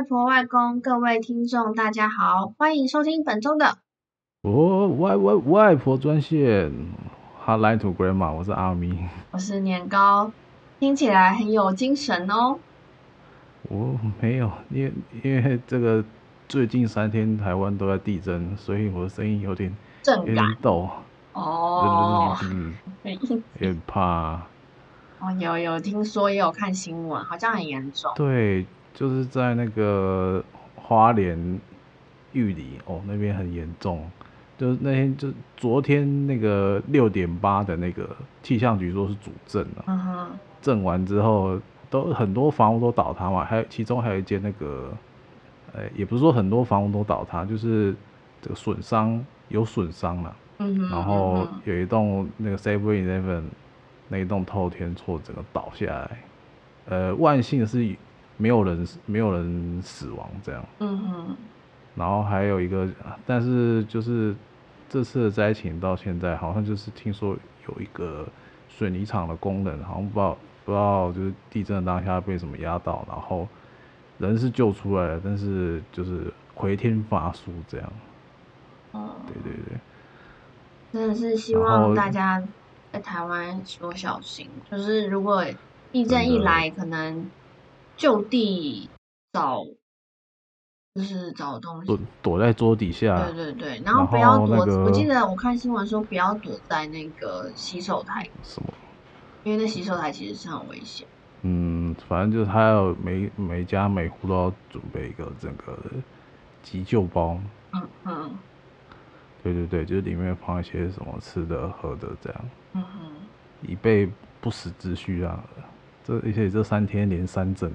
外婆、外公，各位听众，大家好，欢迎收听本周的哦外外外婆专线，Hotline to Grandma，我是阿咪，我是年糕，听起来很有精神哦。我没有，因为因为这个最近三天台湾都在地震，所以我的声音有点震感有点抖哦，嗯，有点怕。哦，有有听说，也有看新闻，好像很严重。对，就是在那个花莲玉里哦，那边很严重。就是那天，就昨天那个六点八的那个气象局说是主震了。嗯哼。震完之后，都很多房屋都倒塌嘛，还有其中还有一间那个，呃，也不是说很多房屋都倒塌，就是这个损伤有损伤了。嗯哼。然后有一栋那个 Seven Eleven。那一栋透天厝整个倒下来，呃，万幸是没有人没有人死亡这样。嗯哼。然后还有一个，但是就是这次的灾情到现在，好像就是听说有一个水泥厂的工人，好像不知道不知道就是地震当下被什么压到，然后人是救出来了，但是就是回天乏术这样。哦。对对对。真的是希望大家。在台湾多小心，就是如果地震一来，可能就地找，就是找东西躲躲在桌底下。对对对，然后不要躲。那个、我记得我看新闻说，不要躲在那个洗手台。什么？因为那洗手台其实是很危险。嗯，反正就是他要每每家每户都要准备一个整个急救包。嗯嗯。对对对，就是里面放一些什么吃的喝的这样，嗯哼，以备不时之需啊。这而且这三天连三震，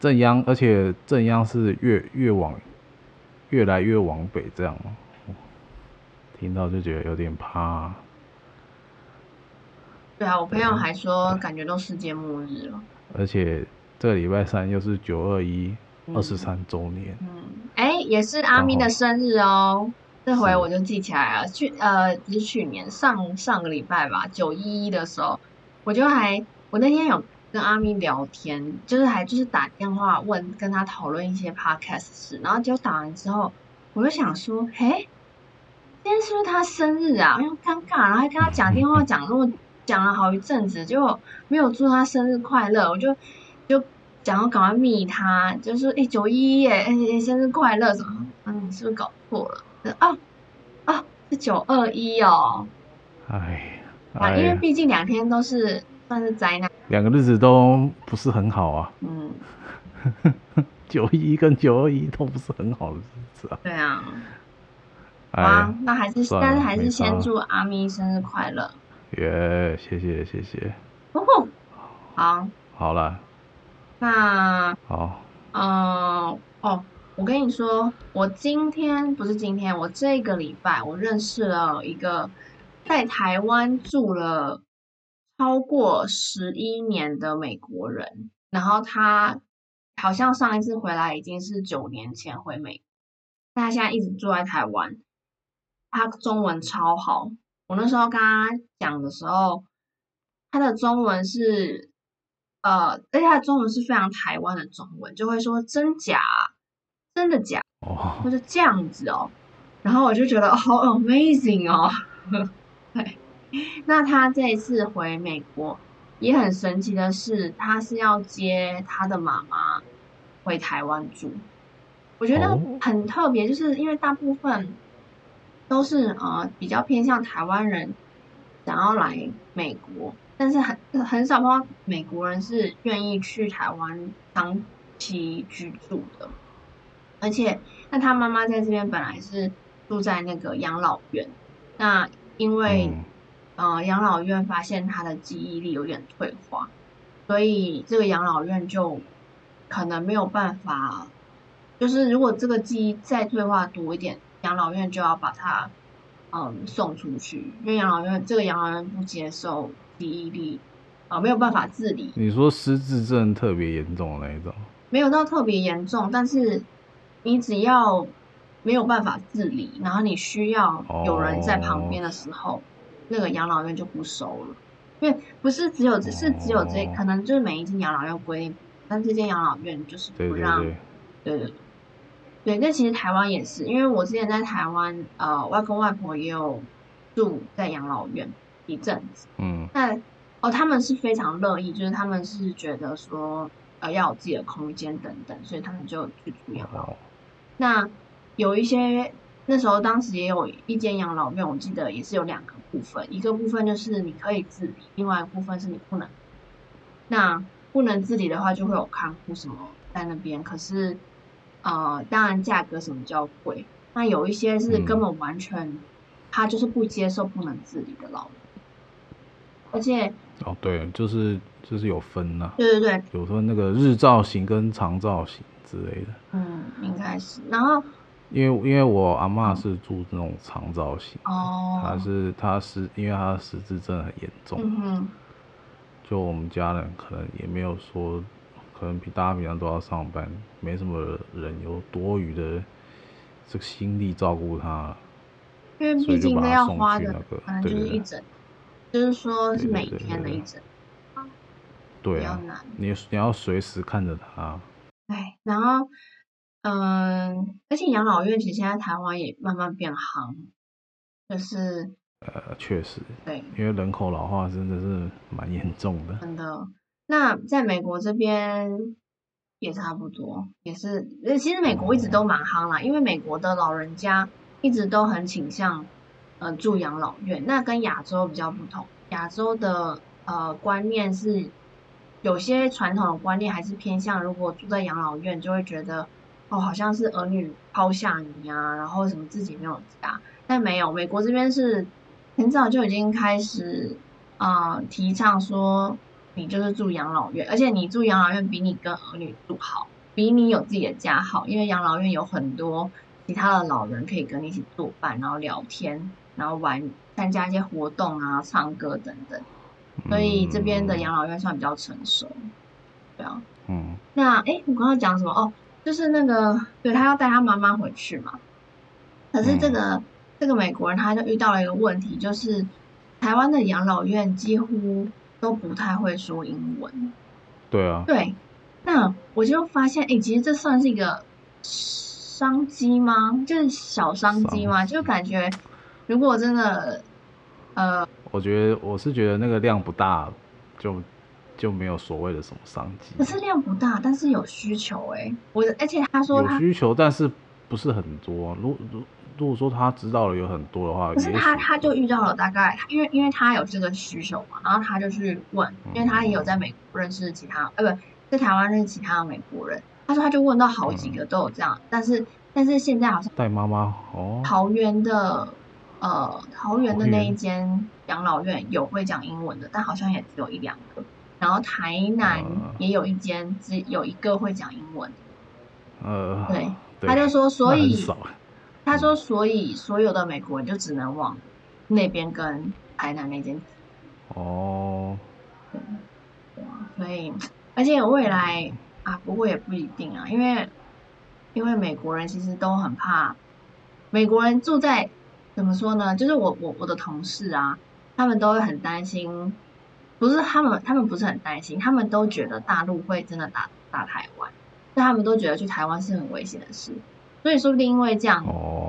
震央，而且震央是越越往越来越往北这样，听到就觉得有点怕。对啊，我朋友还说感觉都世界末日了。而且这个礼拜三又是九二一二十三周年，嗯，哎、也是阿咪的生日哦。这回我就记起来了，去呃不是去年上上个礼拜吧，九一一的时候，我就还我那天有跟阿咪聊天，就是还就是打电话问跟他讨论一些 podcast 事，然后就打完之后，我就想说，嘿，今天是不是他生日啊？因为尴尬，然后还跟他讲电话讲那么讲了好一阵子，就没有祝他生日快乐，我就就讲要赶快密他，就是哎九一一耶，哎生日快乐什么？嗯，你是不是搞错了？啊啊，是九二一哦。哎，啊，因为毕竟两天都是算是灾难，两个日子都不是很好啊。嗯，九一一跟九二一都不是很好的日子啊。对啊。啊，那还是但是还是先祝阿咪生日快乐。耶，谢谢谢谢。哦，好。好了。那。好。嗯，哦。我跟你说，我今天不是今天，我这个礼拜我认识了一个在台湾住了超过十一年的美国人，然后他好像上一次回来已经是九年前回美国，但他现在一直住在台湾，他中文超好。我那时候跟他讲的时候，他的中文是呃，而且他的中文是非常台湾的中文，就会说真假。真的假的？哦，就是这样子哦。然后我就觉得好 amazing 哦。对，那他这一次回美国也很神奇的是，他是要接他的妈妈回台湾住。我觉得很特别，就是因为大部分都是呃比较偏向台湾人想要来美国，但是很很少碰到美国人是愿意去台湾长期居住的。而且，那他妈妈在这边本来是住在那个养老院，那因为、嗯、呃养老院发现他的记忆力有点退化，所以这个养老院就可能没有办法，就是如果这个记忆再退化多一点，养老院就要把他嗯送出去，因为养老院这个养老院不接受记忆力啊、呃、没有办法自理。你说失智症特别严重的那一种？没有到特别严重，但是。你只要没有办法自理，然后你需要有人在旁边的时候，oh. 那个养老院就不收了，因为不是只有只是只有这，可能就是每一间养老院规定，但这间养老院就是不让对对对，那其实台湾也是，因为我之前在台湾，呃，外公外婆也有住在养老院一阵子。嗯。那哦，他们是非常乐意，就是他们是觉得说，呃，要有自己的空间等等，所以他们就去住养老。院、那有一些那时候当时也有一间养老院，我记得也是有两个部分，一个部分就是你可以自理，另外一部分是你不能。那不能自理的话，就会有看护什么在那边。可是，呃，当然价格什么比较贵。那有一些是根本完全，嗯、他就是不接受不能自理的老人。而且，哦，对，就是就是有分呐、啊。对对对，有分那个日照型跟长照型之类的。嗯，应该是。然后，因为因为我阿嬷是住那种长照型，哦，她是她是因为她的失智症很严重。嗯。就我们家人可能也没有说，可能比大家平常都要上班，没什么人有多余的这个心力照顾她，因为毕竟都要花的，可能就是一整，就是说是每天的一整，对啊，你你要随时看着她。哎，然后，嗯，而且养老院其实现在台湾也慢慢变夯，就是。呃，确实，对，因为人口老化真的是蛮严重的。真的，那在美国这边也差不多，也是，其实美国一直都蛮夯啦，因为美国的老人家一直都很倾向，呃，住养老院。那跟亚洲比较不同，亚洲的呃观念是有些传统的观念还是偏向，如果住在养老院，就会觉得哦，好像是儿女抛下你啊，然后什么自己没有家，但没有，美国这边是。很早就已经开始啊、呃，提倡说你就是住养老院，而且你住养老院比你跟儿女住好，比你有自己的家好，因为养老院有很多其他的老人可以跟你一起作伴，然后聊天，然后玩，参加一些活动啊，唱歌等等，所以这边的养老院算比较成熟，对啊，嗯，那哎，我刚刚讲什么？哦，就是那个，对，他要带他妈妈回去嘛，可是这个。嗯这个美国人他就遇到了一个问题，就是台湾的养老院几乎都不太会说英文。对啊。对，那我就发现，哎，其实这算是一个商机吗？就是小商机吗？就感觉如果真的，呃，我觉得我是觉得那个量不大，就就没有所谓的什么商机。可是量不大，但是有需求哎，我而且他说他有需求，但是不是很多。如如。如果说他知道了有很多的话，可是他他就遇到了大概，因为因为他有这个需求嘛，然后他就去问，因为他也有在美国认识其他，呃、嗯，不在台湾认识其他的美国人，他说他就问到好几个都有这样，嗯、但是但是现在好像带妈妈哦，桃园的呃桃园的那一间养老院有会讲英文的，但好像也只有一两个，然后台南也有一间只有一个会讲英文，呃，对，他就说所以。他说：“所以所有的美国人就只能往那边跟台南那间。”哦，对，对啊，所以而且未来啊，不过也不一定啊，因为因为美国人其实都很怕美国人住在怎么说呢？就是我我我的同事啊，他们都会很担心，不是他们，他们不是很担心，他们都觉得大陆会真的打打台湾，所以他们都觉得去台湾是很危险的事。所以说不定因为这样，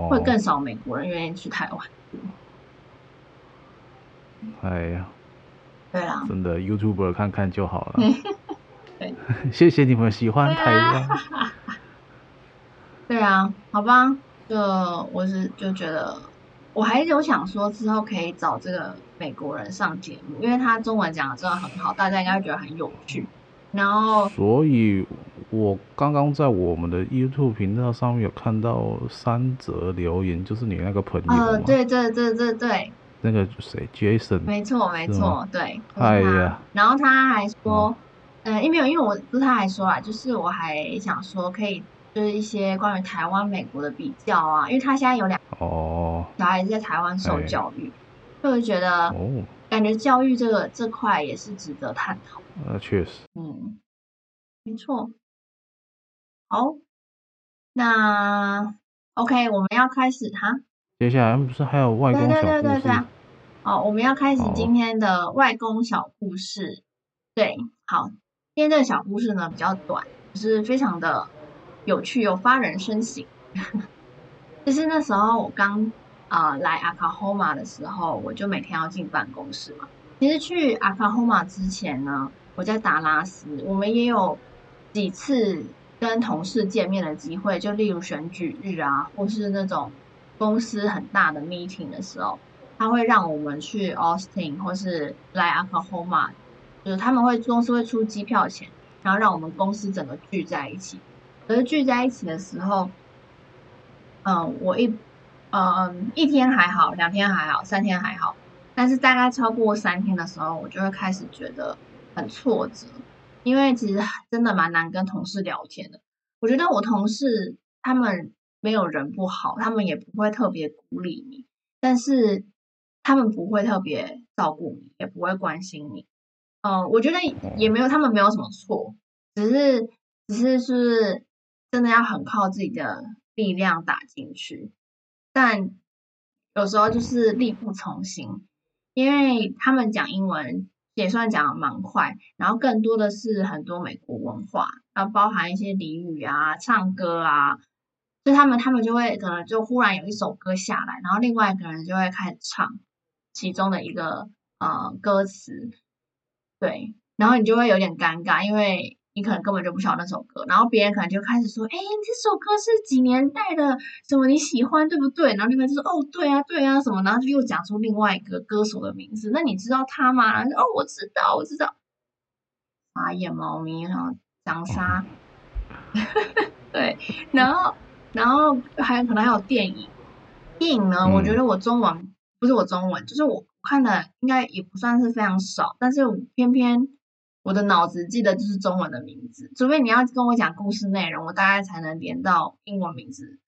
会更少美国人愿意去台湾。哎呀，对啦，真的 YouTuber 看看就好了。对，谢谢你们喜欢台湾。对啊，对啊，好吧，就我是就觉得，我还有想说之后可以找这个美国人上节目，因为他中文讲的真的很好，大家应该会觉得很有趣。然后，所以。我刚刚在我们的 YouTube 频道上面有看到三则留言，就是你那个朋友。呃，对对对对对。那个谁，Jason。没错没错，对。哎呀。然后他还说，嗯、呃，因为因为我不是他还说啊，就是我还想说可以，就是一些关于台湾、美国的比较啊，因为他现在有两哦，小孩子在台湾受教育，就会觉得哦，感觉教育这个这块也是值得探讨。呃，确实。嗯，没错。好，那 OK，我们要开始哈。接下来不是还有外公小故事？对对对对对。好，我们要开始今天的外公小故事。对，好，今天这个小故事呢比较短，就是非常的有趣又发人深省。就是那时候我刚啊、来 Oklahoma 的时候，我就每天要进办公室嘛。其实去 Oklahoma 之前呢，我在达拉斯，我们也有几次跟同事见面的机会，就例如选举日啊，或是那种公司很大的 meeting 的时候，他会让我们去 Austin 或是来 Oklahoma，就是他们会公司会出机票钱，然后让我们公司整个聚在一起。可是聚在一起的时候，嗯，我一，嗯，一天还好，两天还好，三天还好，但是大概超过三天的时候，我就会开始觉得很挫折，因为其实真的蛮难跟同事聊天的。我觉得我同事他们没有人不好，他们也不会特别鼓励你，但是他们不会特别照顾你，也不会关心你。嗯，我觉得也没有，他们没有什么错，只是，只是是。真的要很靠自己的力量打进去，但有时候就是力不从心，因为他们讲英文也算讲得蛮快，然后更多的是很多美国文化，然后包含一些俚语啊、唱歌啊，就他们他们就会可能就忽然有一首歌下来，然后另外一个人就会开始唱其中的一个呃歌词，对，然后你就会有点尴尬，因为。你可能根本就不晓得那首歌，然后别人可能就开始说：“哎，这首歌是几年代的？什么你喜欢，对不对？”然后另外就说：“哦，对啊，对啊，什么？”然后又讲出另外一个歌手的名字。那你知道他吗？然后说：“哦，我知道，我知道。”傻眼猫咪，然后长沙，对，然后然后还有可能还有电影，电影呢？嗯、我觉得我中文不是我中文，就是我看的应该也不算是非常少，但是偏偏。我的脑子记得就是中文的名字，除非你要跟我讲故事内容，我大概才能连到英文名字。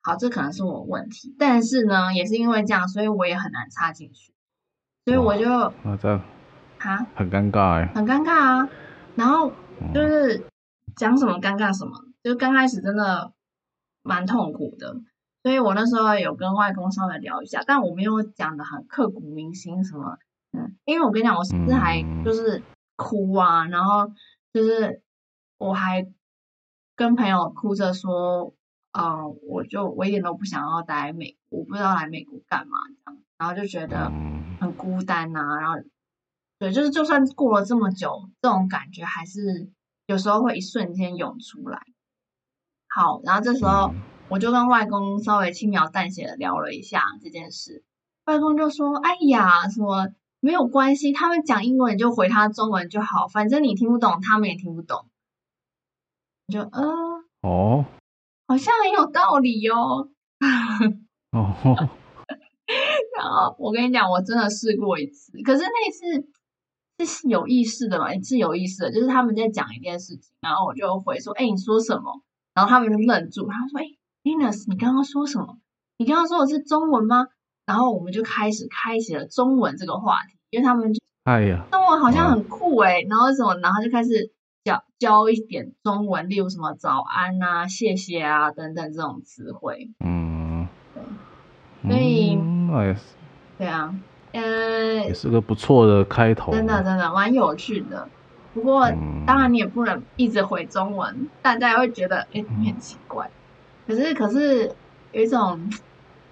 好，这可能是我问题，但是呢，也是因为这样，所以我也很难插进去，所以我就啊这样啊很尴尬哎，很尴尬啊。然后就是讲什么尴尬什么，就刚开始真的蛮痛苦的，所以我那时候有跟外公稍微聊一下，但我没有讲的很刻骨铭心什么，嗯，因为我跟你讲，我甚至还就是。哭啊，然后就是我还跟朋友哭着说，嗯、呃，我就我一点都不想要待美国，我不知道来美国干嘛这样，然后就觉得很孤单啊，然后对，就是就算过了这么久，这种感觉还是有时候会一瞬间涌出来。好，然后这时候我就跟外公稍微轻描淡写的聊了一下这件事，外公就说：“哎呀，什么？”没有关系，他们讲英文你就回他中文就好，反正你听不懂，他们也听不懂。就呃哦，好像很有道理哦。哦，然后我跟你讲，我真的试过一次，可是那次是有意识的嘛？是有意识的，就是他们在讲一件事情，然后我就回说：“哎，你说什么？”然后他们就愣住，他说：“哎，Linus，你刚刚说什么？你刚刚说的是中文吗？”然后我们就开始开启了中文这个话题，因为他们就哎呀，中文好像很酷哎，然后什么，然后就开始教教一点中文，例如什么早安啊、谢谢啊等等这种词汇。嗯，对，所以哎，对啊，嗯，也是个不错的开头，真的真的蛮有趣的。不过、嗯、当然你也不能一直回中文，大家也会觉得哎你很奇怪。可是可是有一种。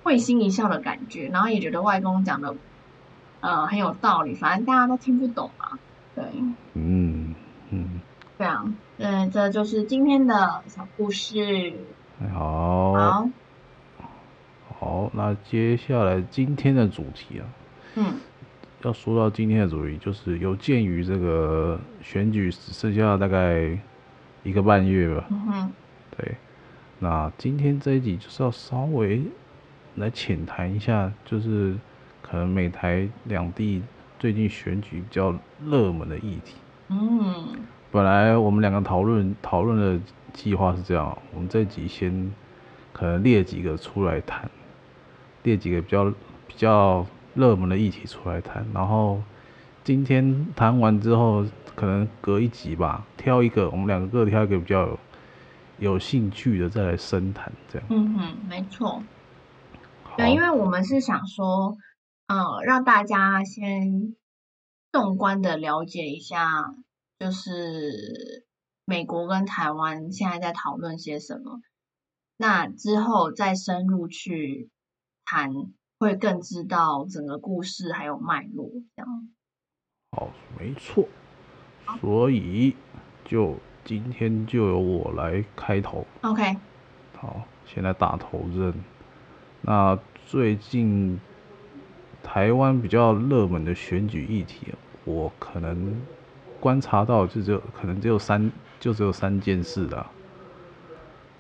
会心一笑的感觉，然后也觉得外公讲的，呃，很有道理。反正大家都听不懂嘛，对，嗯嗯，这样，嗯，这就是今天的小故事。好，好，好，那接下来今天的主题啊，嗯，要说到今天的主题，就是有鉴于这个选举只剩下大概一个半月吧，嗯哼，对，那今天这一集就是要稍微。来浅谈一下，就是可能美台两地最近选举比较热门的议题。嗯，本来我们两个讨论讨论的计划是这样，我们这集先可能列几个出来谈，列几个比较比较热门的议题出来谈，然后今天谈完之后，可能隔一集吧，挑一个，我们两个各挑一个比较有有兴趣的再来深谈，这样。嗯哼，没错。对，因为我们是想说，呃，让大家先纵观的了解一下，就是美国跟台湾现在在讨论些什么，那之后再深入去谈，会更知道整个故事还有脉络这样。好，没错，所以就今天就由我来开头。OK。好，现在打头阵。那最近台湾比较热门的选举议题，我可能观察到就只有可能只有三，就只有三件事啦。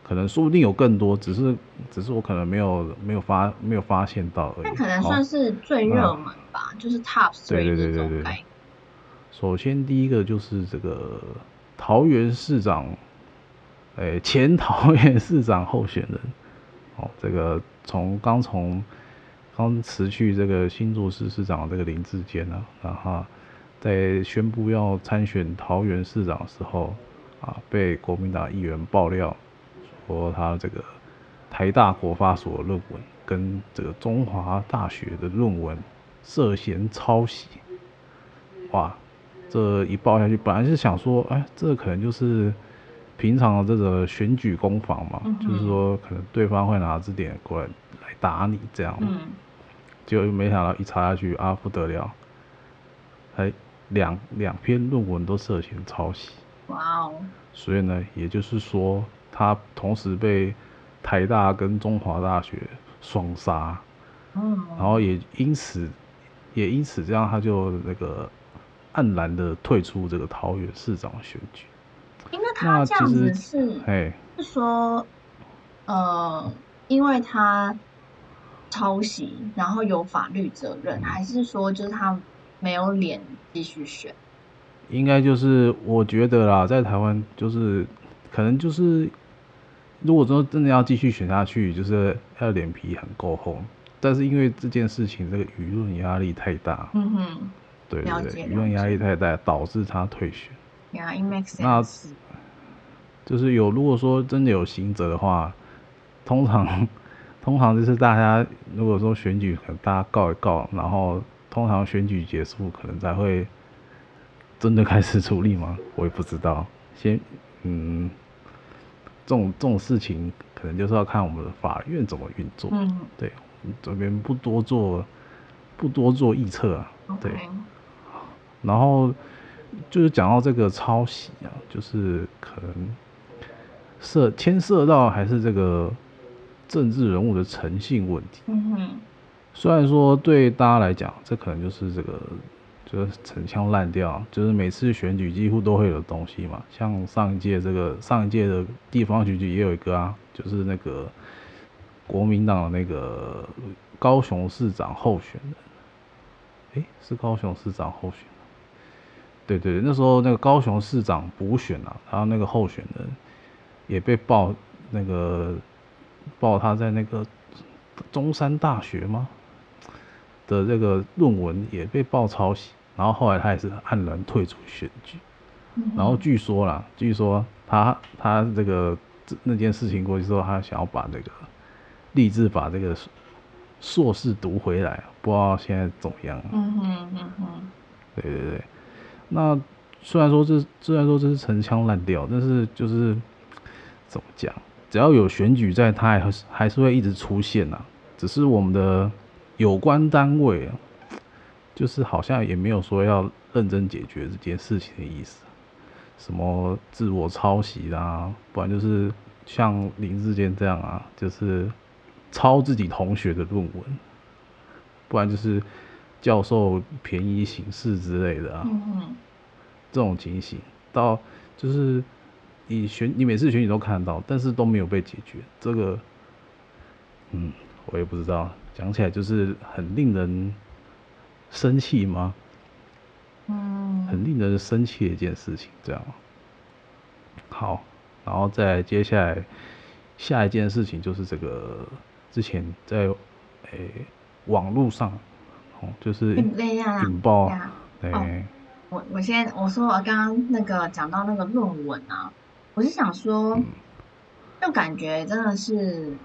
可能说不定有更多，只是只是我可能没有没有发没有发现到而已。那可能算是最热门吧，就是 top 对对对对对对。首先第一个就是这个桃园市长，哎、欸，前桃园市长候选人，哦，这个从刚从刚辞去这个新竹市市长这个林智坚啊，然后在宣布要参选桃园市长的时候啊，被国民党议员爆料说他这个台大国发所论文跟这个中华大学的论文涉嫌抄袭，哇！这一报下去，本来是想说，哎，这可能就是平常的这个选举攻防嘛，嗯、就是说可能对方会拿这点过来来打你这样，嗯，结果没想到一查下去啊，不得了，还两两篇论文都涉嫌抄袭，哇哦！所以呢，也就是说他同时被台大跟中华大学双杀，嗯，然后也因此也因此这样他就那个。黯然的退出这个桃园市长选举，因为他这样子是，哎，是说，呃，因为他抄袭，然后有法律责任，还是说就是他没有脸继续选？应该就是我觉得啦，在台湾就是可能就是，如果说真的要继续选下去，就是要脸皮很够厚，但是因为这件事情，这个舆论压力太大，嗯哼。对对对，舆论压力太大，导致他退选。Yeah, it makes sense. 那就是有，如果说真的有行者的话，通常通常就是大家如果说选举，可能大家告一告，然后通常选举结束，可能才会真的开始处理吗？我也不知道。先，嗯，这种这种事情，可能就是要看我们的法院怎么运作。嗯，对，这边不多做，不多做预测啊。对。然后就是讲到这个抄袭啊，就是可能涉牵涉到还是这个政治人物的诚信问题。嗯哼。虽然说对大家来讲，这可能就是这个就是陈腔滥调，就是每次选举几乎都会有东西嘛。像上一届这个上一届的地方选举也有一个啊，就是那个国民党的那个高雄市长候选人，诶，是高雄市长候选人。对对对，那时候那个高雄市长补选啊，然后那个候选人也被爆那个爆他在那个中山大学吗的这个论文也被爆抄袭，然后后来他也是黯然退出选举，然后据说啦，据说他他这个那件事情过去之后，他想要把这个立志把这个硕士读回来，不知道现在怎么样。嗯哼嗯哼，对对对。那虽然说这虽然说这是陈腔滥调，但是就是怎么讲，只要有选举在，他还是还是会一直出现呐、啊。只是我们的有关单位啊，就是好像也没有说要认真解决这件事情的意思。什么自我抄袭啦，不然就是像林志坚这样啊，就是抄自己同学的论文，不然就是。教授便宜行事之类的啊，嗯、这种情形到就是你选你每次选举都看得到，但是都没有被解决。这个，嗯，我也不知道，讲起来就是很令人生气吗？嗯，很令人生气的一件事情。这样，好，然后再接下来下一件事情就是这个之前在诶、欸、网络上。就是引爆，对。我我先我说我刚刚那个讲到那个论文啊，我是想说，嗯、就感觉真的是，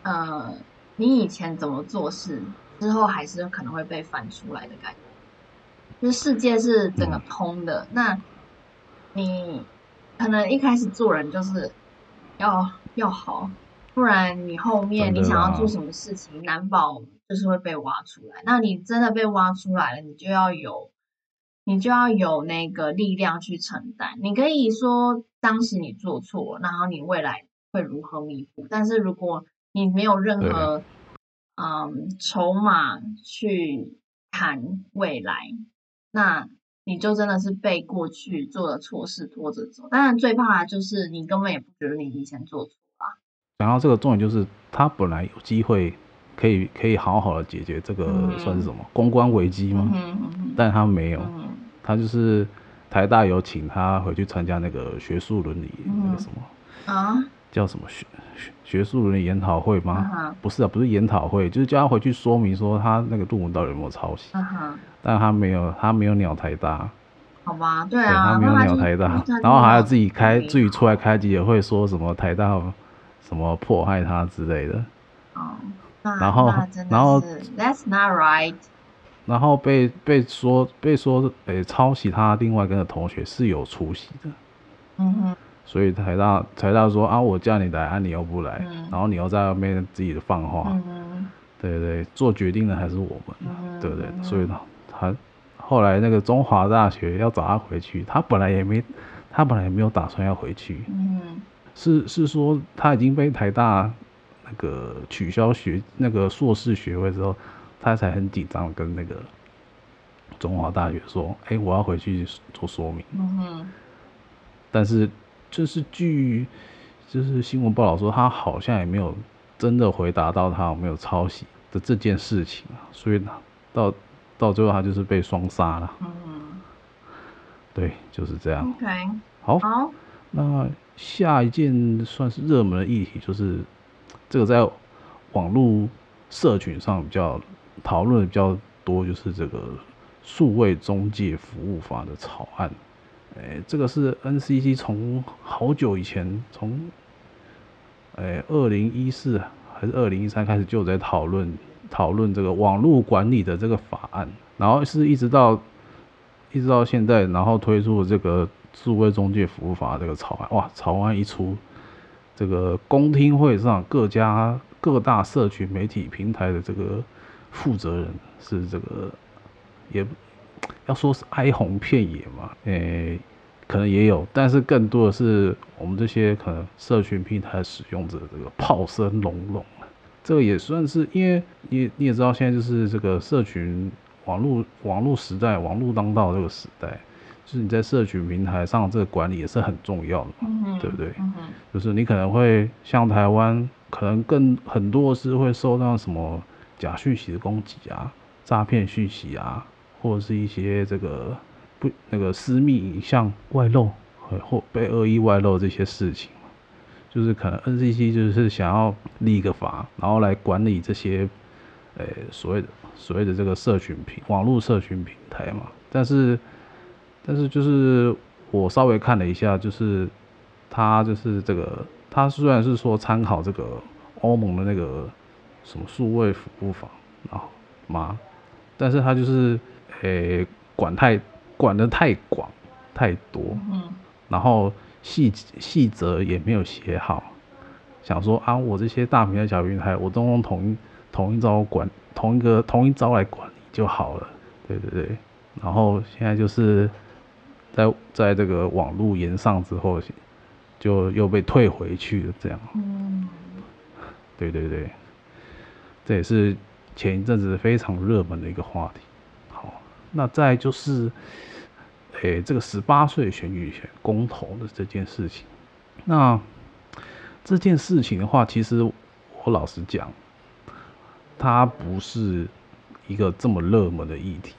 呃，你以前怎么做事，之后还是可能会被翻出来的感觉。就是世界是整个通的，嗯、那你可能一开始做人就是要要好，不然你后面你想要做什么事情，难保就是会被挖出来。那你真的被挖出来了，你就要有，你就要有那个力量去承担。你可以说当时你做错，然后你未来会如何弥补。但是如果你没有任何嗯筹码去谈未来，那。你就真的是被过去做的错事拖着走，当然最怕的就是你根本也不觉得你以前做错啊。然后这个重点就是他本来有机会可以可以好好的解决这个算是什么、嗯、公关危机吗？嗯嗯、但他没有，嗯、他就是台大有请他回去参加那个学术伦理那个什么、嗯、啊。叫什么学学学术伦理研讨会吗？Uh. 不是啊，不是研讨会，就是叫他回去说明说他那个论文到底有没有抄袭。Uh. 但他没有，他没有鸟台大。好吧，对啊，对他没有鸟台大，然后还要自己开自己出来开记者会，说什么台大什么迫害他之类的。哦、uh，huh. 然后然后 That's not right。然后被被说被说诶、欸、抄袭他另外一个同学是有出息的。嗯哼、uh。所以台大台大说啊，我叫你来，啊你又不来，嗯、然后你又在外面自己的放话，嗯、哼对对，做决定的还是我们，嗯、哼对不对？所以他他后来那个中华大学要找他回去，他本来也没他本来也没有打算要回去，嗯、是是说他已经被台大那个取消学那个硕士学位之后，他才很紧张跟那个中华大学说，哎，我要回去做说明，嗯、哼但是。就是据，就是新闻报道说，他好像也没有真的回答到他有没有抄袭的这件事情啊，所以到到最后他就是被双杀了。嗯，对，就是这样。OK，好，好，那下一件算是热门的议题，就是这个在网络社群上比较讨论的比较多，就是这个数位中介服务法的草案。哎，这个是 NCC 从好久以前，从哎二零一四还是二零一三开始就在讨论讨论这个网络管理的这个法案，然后是一直到一直到现在，然后推出了这个数位中介服务法这个草案。哇，草案一出，这个公听会上各家各大社群媒体平台的这个负责人是这个也。要说是哀鸿遍野嘛，诶、欸，可能也有，但是更多的是我们这些可能社群平台使用者这个炮声隆隆。这个也算是，因为你你也知道，现在就是这个社群网络网络时代，网络当道这个时代，就是你在社群平台上这个管理也是很重要的嘛，嗯、对不对？嗯、就是你可能会像台湾，可能更很多是会受到什么假讯息的攻击啊，诈骗讯息啊。或者是一些这个不那个私密影像外露，或被恶意外露这些事情，就是可能 NCC 就是想要立个法，然后来管理这些，呃、所谓的所谓的这个社群平网络社群平台嘛。但是但是就是我稍微看了一下，就是他就是这个他虽然是说参考这个欧盟的那个什么数位服务法，然后嘛，但是他就是。诶、欸，管太管的太广太多，嗯，然后细细则也没有写好，想说啊，我这些大平台小平台，我都用同一同一招管，同一个同一招来管理就好了，对对对，然后现在就是在在这个网络延上之后，就又被退回去了，这样，嗯，对对对，这也是前一阵子非常热门的一个话题。好那再就是，诶、这个十八岁选举权公投的这件事情，那这件事情的话，其实我老实讲，它不是一个这么热门的议题，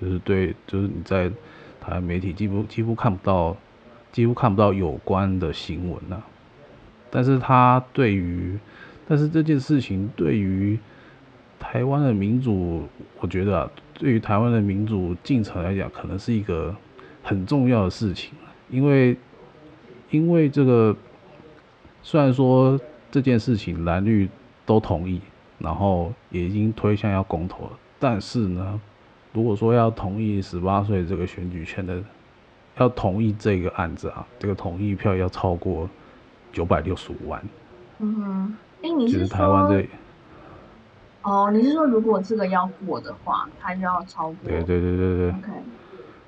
就是对，就是你在台湾媒体几乎几乎看不到，几乎看不到有关的新闻呐、但是它对于，但是这件事情对于台湾的民主，我觉得啊。对于台湾的民主进程来讲，可能是一个很重要的事情，因为因为这个虽然说这件事情蓝绿都同意，然后也已经推向要公投了，但是呢，如果说要同意十八岁这个选举权的，要同意这个案子啊，这个同意票要超过九百六十五万。嗯哼，哎、欸，你是说台湾这里？哦，你是说如果这个要过的话，它就要超过？对对对对对。OK。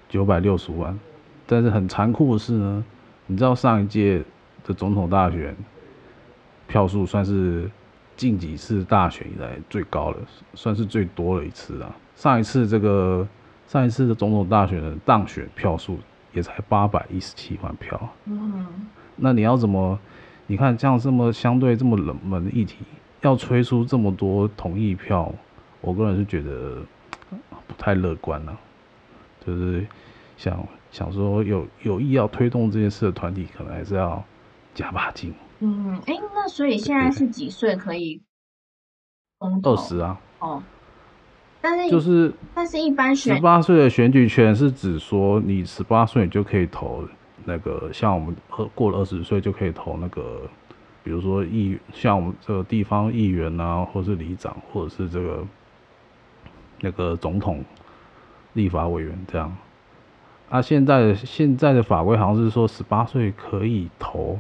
九百六十万，但是很残酷的是呢，你知道上一届的总统大选票数算是近几次大选以来最高的，算是最多的一次啊。上一次这个上一次的总统大选的当选票数也才八百一十七万票。嗯，那你要怎么？你看这样这么相对这么冷门的议题，要吹出这么多同意票，我个人是觉得不太乐观了，就是。想想说有有意要推动这件事的团体，可能还是要加把劲。嗯，哎、欸，那所以现在是几岁可以公投？二十啊。哦。但是就是，但是一般选十八岁的选举权是指说你十八岁你就可以投那个，像我们过了二十岁就可以投那个，比如说议像我们这个地方议员啊，或是里长，或者是这个那个总统、立法委员这样。啊，现在的现在的法规好像是说十八岁可以投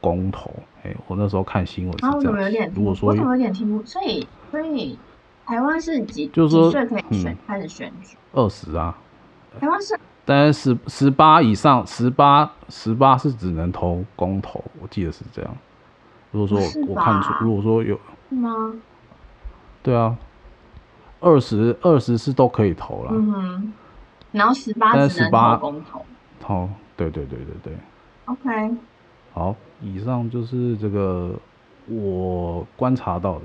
公投，哎、欸，我那时候看新闻是这样。啊，我有点，如果说我有点听不，所以所以台湾是几就是说几岁可以选、嗯、开始选举？二十啊。台湾是，但是十十八以上，十八十八是只能投公投，我记得是这样。如果说我，我看出，如果说有是吗？对啊，二十二十是都可以投了。嗯哼。然后十八只能投公投，好，对对对对对，OK，好，以上就是这个我观察到的，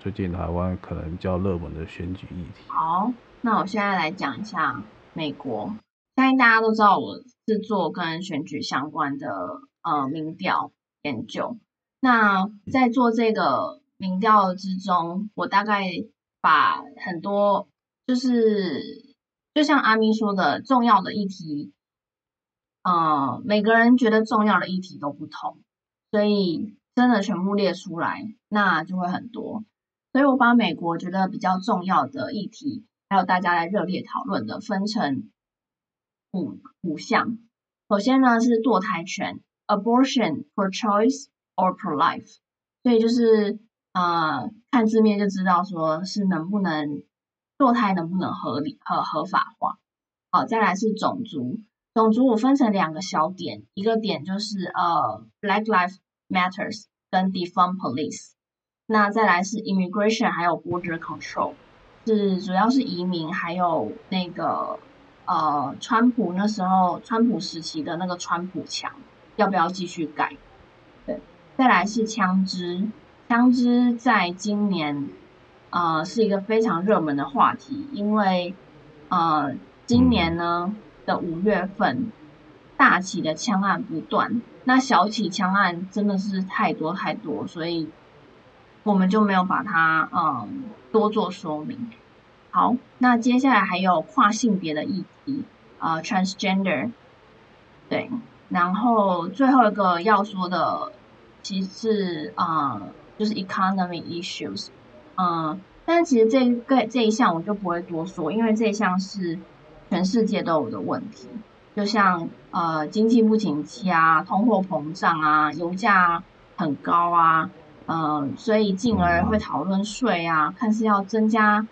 最近台湾可能较热门的选举议题。好，那我现在来讲一下美国，相信大家都知道我是做跟选举相关的呃民调研究，那在做这个民调之中，我大概把很多就是。就像阿咪说的，重要的议题，呃，每个人觉得重要的议题都不同，所以真的全部列出来，那就会很多。所以我把美国觉得比较重要的议题，还有大家来热烈讨论的，分成五五项。首先呢是堕胎权，abortion for choice or pro life，所以就是呃看字面就知道说是能不能。堕胎能不能合理和合法化？好，再来是种族，种族我分成两个小点，一个点就是呃，Black Lives Matters 跟 Defund Police，那再来是 Immigration 还有 Border Control，是主要是移民还有那个呃，川普那时候川普时期的那个川普墙要不要继续改？对，再来是枪支，枪支在今年。呃，是一个非常热门的话题，因为呃，今年呢的五月份，大起的枪案不断，那小起枪案真的是太多太多，所以我们就没有把它嗯、多做说明。好，那接下来还有跨性别的议题，呃，transgender，对，然后最后一个要说的，其实啊、就是 economy issues。嗯，但其实这个这一项我就不会多说，因为这一项是全世界都有的问题，就像呃经济不景气啊、通货膨胀啊、油价很高啊，呃，所以进而会讨论税啊，看是要增加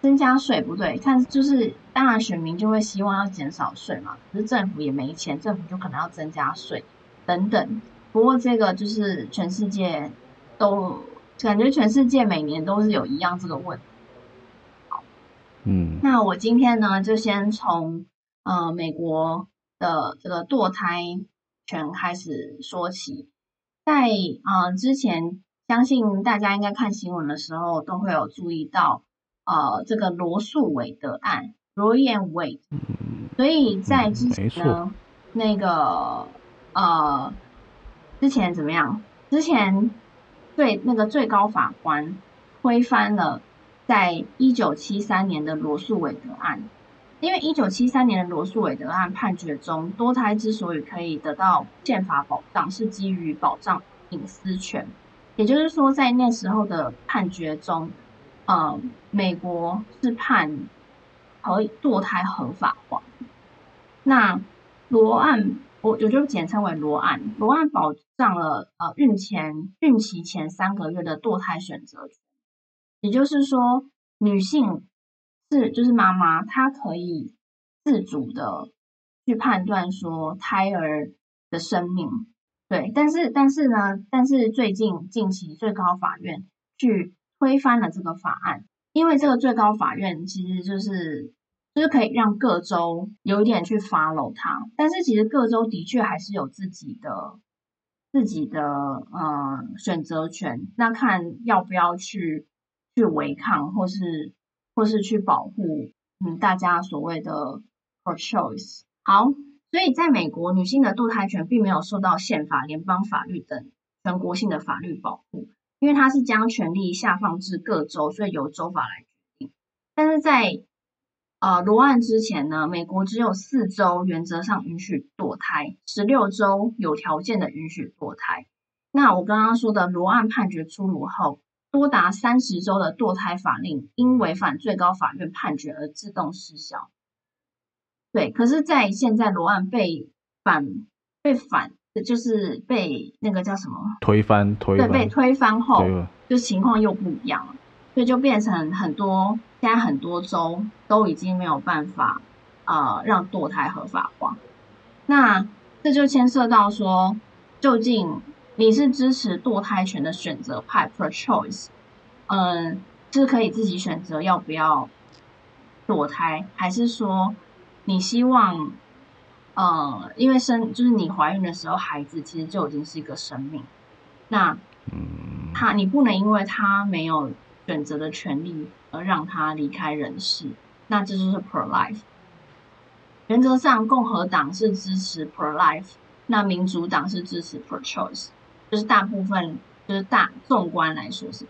增加税不对，看就是当然选民就会希望要减少税嘛，可是政府也没钱，政府就可能要增加税等等。不过这个就是全世界都。感觉全世界每年都是有一样这个问题。嗯，那我今天呢，就先从呃美国的这个堕胎权开始说起。在呃之前，相信大家应该看新闻的时候都会有注意到，呃，这个罗素韦德案 （Roe and Wade）。所以在之前呢，那个呃之前怎么样？之前。对，那个最高法官推翻了在一九七三年的罗素韦德案，因为一九七三年的罗诉韦德案判决中，多胎之所以可以得到宪法保障，是基于保障隐私权。也就是说，在那时候的判决中，呃，美国是判可以堕胎合法化。那罗案，我我就简称为罗案。罗案保障了呃孕前孕期前三个月的堕胎选择权，也就是说，女性是就是妈妈，她可以自主的去判断说胎儿的生命。对，但是但是呢，但是最近近期最高法院去推翻了这个法案，因为这个最高法院其实就是就是可以让各州有一点去 follow 它，但是其实各州的确还是有自己的自己的呃选择权，那看要不要去去违抗，或是或是去保护嗯大家所谓的 pro choice。好。所以，在美国，女性的堕胎权并没有受到宪法、联邦法律等全国性的法律保护，因为它是将权力下放至各州，所以由州法来决定。但是在呃罗案之前呢，美国只有四州原则上允许堕胎，十六州有条件的允许堕胎。那我刚刚说的罗案判决出炉后，多达三十州的堕胎法令因违反最高法院判决而自动失效。对，可是，在现在罗案被反被反，就是被那个叫什么推翻推翻，对，被推翻后，就情况又不一样了，所以就变成很多现在很多州都已经没有办法呃让堕胎合法化。那这就牵涉到说，究竟你是支持堕胎权的选择派 （pro choice），嗯，是可以自己选择要不要堕胎，还是说？你希望，呃，因为生就是你怀孕的时候，孩子其实就已经是一个生命。那，他你不能因为他没有选择的权利而让他离开人世。那这就是 pro-life。原则上，共和党是支持 pro-life，那民主党是支持 pro-choice，就是大部分就是大纵观来说是。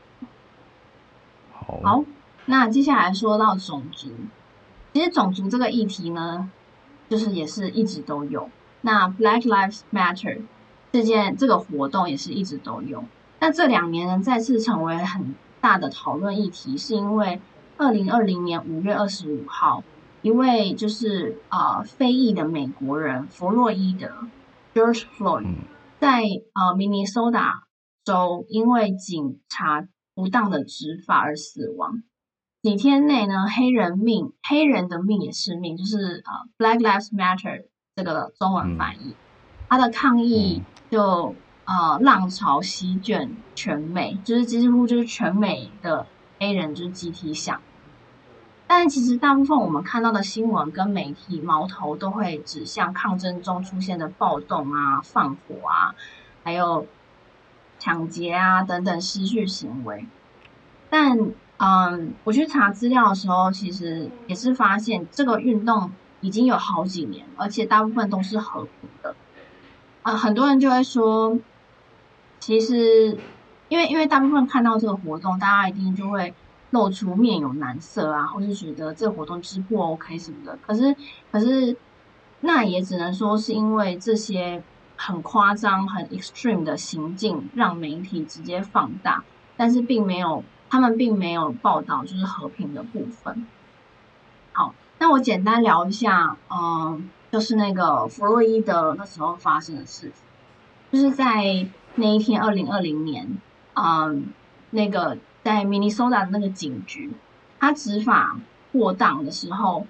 好，好，那接下来说到种族。其实种族这个议题呢，就是也是一直都有。那 Black Lives Matter 这件这个活动也是一直都有。那这两年呢，再次成为很大的讨论议题，是因为二零二零年五月二十五号，一位就是呃非裔的美国人弗洛伊德 George Floyd 在呃明尼苏达州因为警察不当的执法而死亡。几天内呢，黑人命，黑人的命也是命，就是呃，Black Lives Matter 这个中文翻译，他的抗议就呃浪潮席卷全美，就是几乎就是全美的黑人就是集体响。但其实大部分我们看到的新闻跟媒体矛头都会指向抗争中出现的暴动啊、放火啊，还有抢劫啊等等失序行为，但。嗯，我去查资料的时候，其实也是发现这个运动已经有好几年，而且大部分都是和平的。啊、很多人就会说，其实因为因为大部分看到这个活动，大家一定就会露出面有难色啊，或是觉得这活动就是不 OK 什么的。可是可是那也只能说是因为这些很夸张、很 extreme 的行径让媒体直接放大，但是并没有。他们并没有报道就是和平的部分。好，那我简单聊一下，嗯，就是那个弗洛伊德那时候发生的事，就是在那一天，二零二零年，嗯，那个在明尼苏达的那个警局，他执法过当的时候，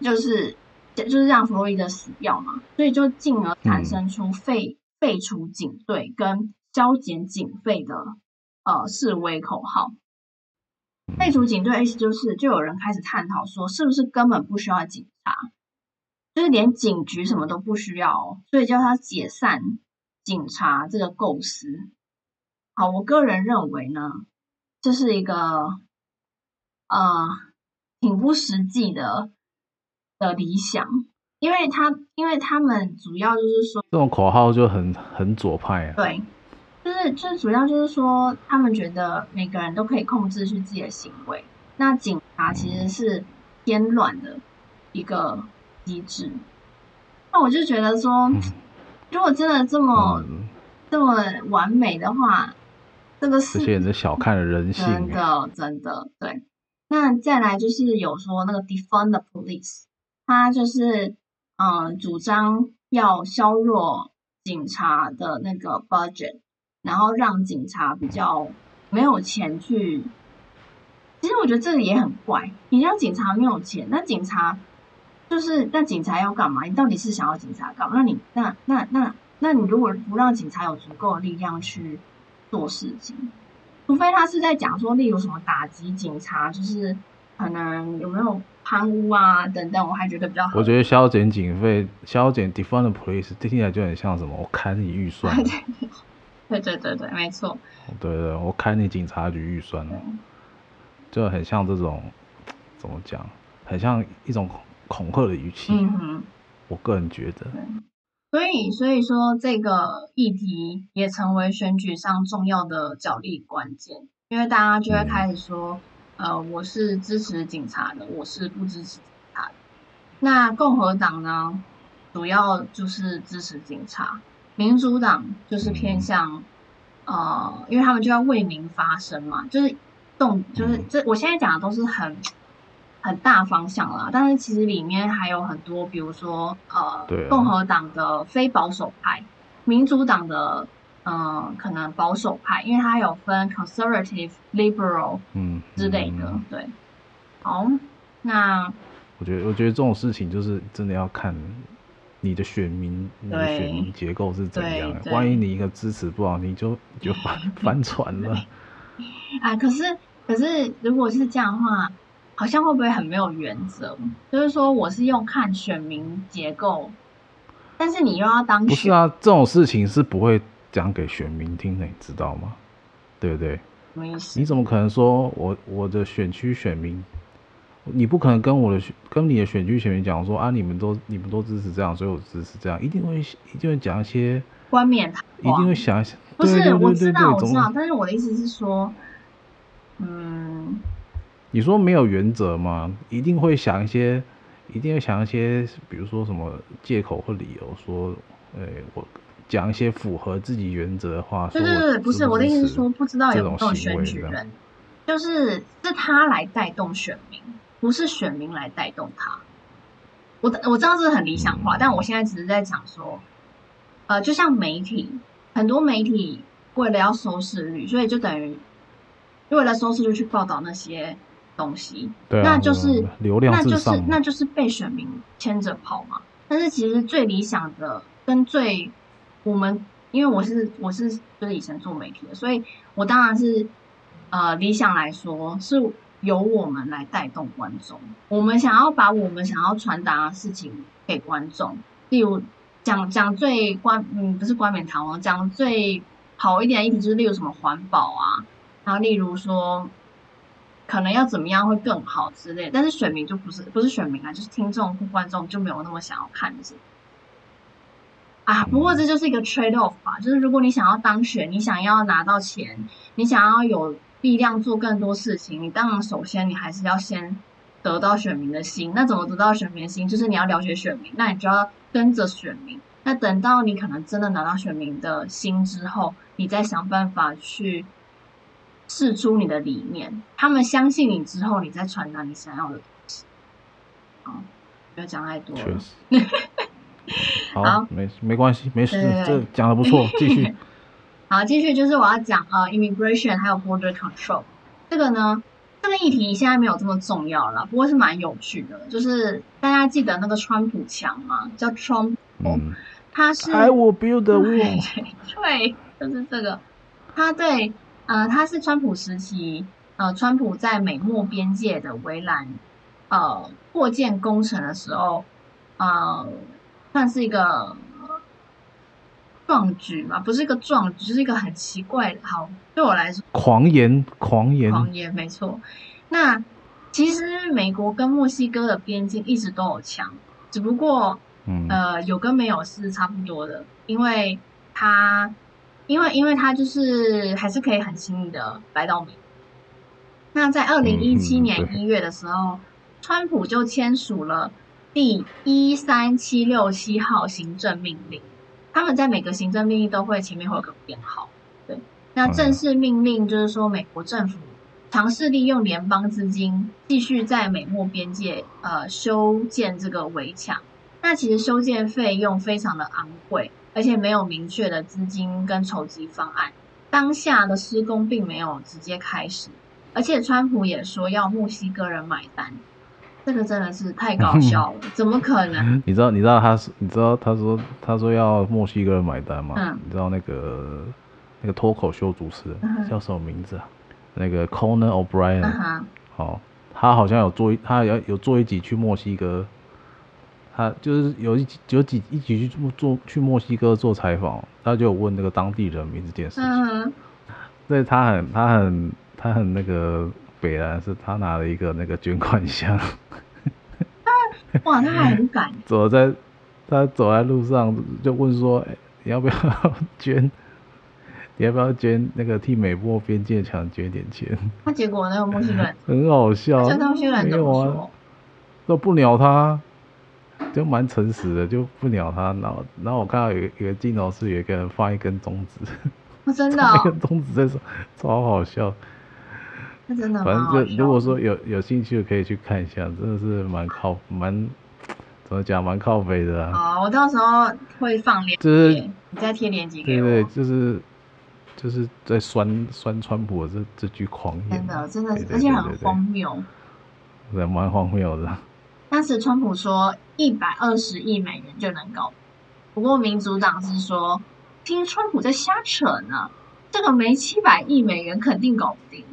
就是就是让弗洛伊德死掉嘛，所以就进而产生出废废除警队跟削减警费的。呃，示威口号，废除警队意思就是，就有人开始探讨说，是不是根本不需要警察，就是连警局什么都不需要，所以叫他解散警察这个构思。好，我个人认为呢，这是一个呃挺不实际的的理想，因为他因为他们主要就是说，这种口号就很很左派啊，对。就是，就是主要就是说，他们觉得每个人都可以控制去自己的行为。那警察其实是偏乱的一个机制。那我就觉得说，如果真的这么、嗯、这么完美的话，这个是这些人小看了人性，真的真的对。那再来就是有说那个 defund the police，他就是嗯，主张要削弱警察的那个 budget，然后让警察比较没有钱去。其实我觉得这个也很怪，你让警察没有钱，那警察就是那警察要干嘛？你到底是想要警察干嘛？那你那那那那你如果不让警察有足够的力量去做事情，除非他是在讲说，例如什么打击警察，就是可能有没有贪污啊等等，我还觉得比较好。我觉得削减警费、削减 defund the police 听起来就很像什么？我砍你预算。对对对对，没错。对对，我砍你警察局预算了。就很像这种，怎么讲？很像一种恐吓的语气。嗯哼，我个人觉得。所以，所以说这个议题也成为选举上重要的角力关键，因为大家就会开始说，嗯、呃，我是支持警察的，我是不支持警察的。那共和党呢，主要就是支持警察；民主党就是偏向，嗯、呃，因为他们就要为民发声嘛，就是。动就是这，我现在讲的都是很很大方向啦，但是其实里面还有很多，比如说呃，对啊、共和党的非保守派，民主党的嗯、呃，可能保守派，因为它有分 conservative、liberal 嗯之类的，对。好，那我觉得我觉得这种事情就是真的要看你的选民，你的选民结构是怎样的，万一你一个支持不好，你就就翻翻船了。啊，可是。可是，如果是这样的话，好像会不会很没有原则？就是说，我是用看选民结构，但是你又要当选。不是啊，这种事情是不会讲给选民听的，你知道吗？对不对？什么意思？你怎么可能说我我的选区选民，你不可能跟我的跟你的选区选民讲说啊，你们都你们都支持这样，所以我支持这样，一定会一定会讲一些冠冕堂皇，一定会想一想。不是，我知道，我知道，但是我的意思是说。嗯，你说没有原则吗？一定会想一些，一定会想一些，比如说什么借口或理由，说，哎，我讲一些符合自己原则的话。对对对，不是我的意思是说，不知道有没有选举人，就是是他来带动选民，不是选民来带动他。我我知道这是很理想化，嗯、但我现在只是在讲说，呃，就像媒体，很多媒体为了要收视率，所以就等于。为了收视就去报道那些东西，对啊、那就是流量，那就是那就是被选民牵着跑嘛。但是其实最理想的跟最我们，因为我是我是就是以前做媒体的，所以我当然是呃理想来说是由我们来带动观众。我们想要把我们想要传达的事情给观众，例如讲讲最冠嗯不是冠冕堂皇，讲最好一点的议题就是例如什么环保啊。然后，例如说，可能要怎么样会更好之类，但是选民就不是不是选民啊，就是听众或观众就没有那么想要看这些啊。不过这就是一个 trade off 吧，就是如果你想要当选，你想要拿到钱，你想要有力量做更多事情，你当然首先你还是要先得到选民的心。那怎么得到选民的心？就是你要了解选民，那你就要跟着选民。那等到你可能真的拿到选民的心之后，你再想办法去。释出你的理念，他们相信你之后，你再传达你想要的东西。好，不要讲太多了。好，好没没关系，没事，这讲的不错，继续。好，继续就是我要讲呃，immigration 还有 border control 这个呢，这个议题现在没有这么重要了，不过是蛮有趣的。就是大家记得那个川普墙吗？叫 Trump，嗯，他是 I will build a wall。对，就是这个，他对。呃，他是川普时期，呃，川普在美墨边界的围栏，呃，扩建工程的时候，呃，算是一个壮举嘛，不是一个壮举，就是一个很奇怪的。好，对我来说，狂言，狂言，狂言，没错。那其实美国跟墨西哥的边境一直都有墙，只不过，嗯、呃，有跟没有是差不多的，因为它。因为，因为他就是还是可以很轻易的来到美。那在二零一七年一月的时候，嗯、川普就签署了第一三七六七号行政命令。他们在每个行政命令都会前面会有个编号。对，那正式命令就是说，美国政府尝试利用联邦资金继续在美墨边界呃修建这个围墙。那其实修建费用非常的昂贵，而且没有明确的资金跟筹集方案。当下的施工并没有直接开始，而且川普也说要墨西哥人买单，这个真的是太搞 笑了，怎么可能？你知道你知道他是你知道他说他说要墨西哥人买单吗？嗯，你知道那个那个脱口秀主持人叫什么名字啊？那个 Conan O'Brien，嗯、哦，他好像有做一他有有做一集去墨西哥。他就是有一有几一起去做做去墨西哥做采访，他就有问那个当地人民这件事情。嗯，对他很他很他很那个北兰是他拿了一个那个捐款箱。哇，他还很敢。走在他走在路上就问说：“欸、你要不要捐？你要不要捐那个替美墨边界墙捐点钱？”他结果那个墨西哥人 很好笑，这墨西哥人怎么说？都不鸟他。就蛮诚实的，就不鸟他。然后，然后我看到有一个镜头是有一个人放一根中指，哦、真的、哦，一根中指在说，超好笑。那真的，反正就如果说有有兴趣的可以去看一下，真的是蛮靠蛮怎么讲，蛮靠北的啊。好，我到时候会放链是你再贴链接给我。对对，就是就是在酸酸川普这这句狂言，真的真的，而且很荒谬，对，蛮荒谬的。当时川普说一百二十亿美元就能搞，不过民主党是说听川普在瞎扯呢，这个没七百亿美元肯定搞不定。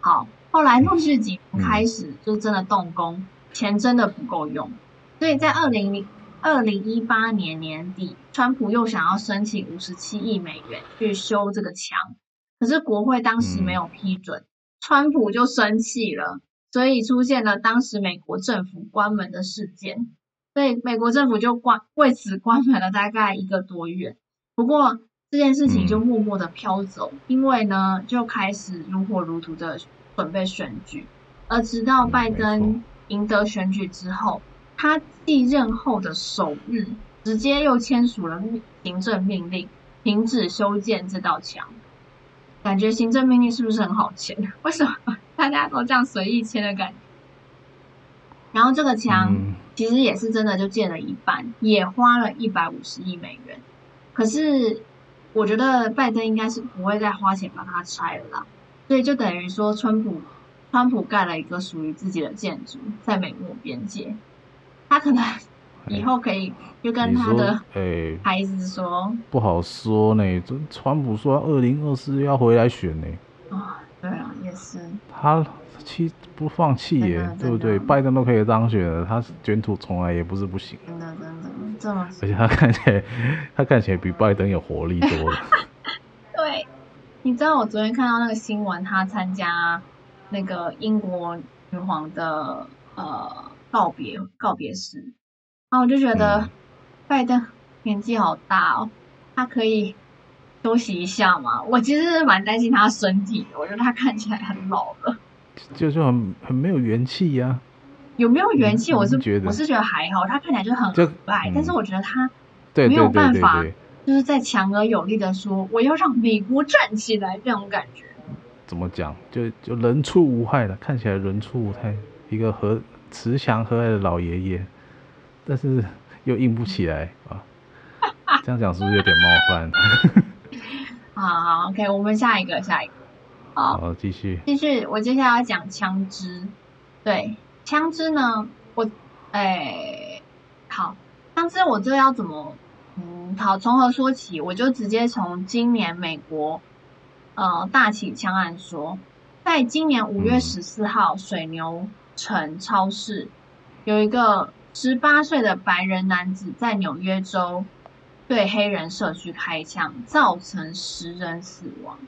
好，后来陆续几年开始就真的动工，钱真的不够用，所以在二零零二零一八年年底，川普又想要申请五十七亿美元去修这个墙，可是国会当时没有批准，川普就生气了。所以出现了当时美国政府关门的事件，所以美国政府就关为此关门了大概一个多月。不过这件事情就默默的飘走，嗯、因为呢就开始如火如荼的准备选举，而直到拜登赢得选举之后，他继任后的首日，直接又签署了行政命令，停止修建这道墙。感觉行政命令是不是很好签？为什么？大家都这样随意签的感觉，然后这个墙其实也是真的就建了一半，也花了一百五十亿美元。可是我觉得拜登应该是不会再花钱把它拆了啦，所以就等于说川普川普盖了一个属于自己的建筑在美墨边界，他可能以后可以就跟他的孩子说，说不好说呢。这川普说二零二四要回来选呢。对啊，也是。他弃不放弃耶，对不对？拜登都可以当选了，他卷土重来也不是不行。真的，真的，这么。而且他看起来，他看起来比拜登有活力多了。对，你知道我昨天看到那个新闻，他参加那个英国女皇的呃告别告别式，然后我就觉得拜登年纪好大哦，他可以。休息一下嘛，我其实是蛮担心他身体的，我觉得他看起来很老了，就是很很没有元气呀、啊。有没有元气？我是觉得我是觉得还好，他看起来就很可爱，嗯、但是我觉得他没有办法，就是在强而有力的说我要让美国站起来这种感觉。怎么讲？就就人畜无害的，看起来人畜无害，一个和慈祥和蔼的老爷爷，但是又硬不起来啊。这样讲是不是有点冒犯？好好，OK，我们下一个，下一个，好，继续，继续，我接下来要讲枪支，对，枪支呢，我，哎、欸，好，枪支我这要怎么，嗯，好，从何说起？我就直接从今年美国，呃，大起枪案说，在今年五月十四号，水牛城超市、嗯、有一个十八岁的白人男子在纽约州。对黑人社区开枪，造成十人死亡。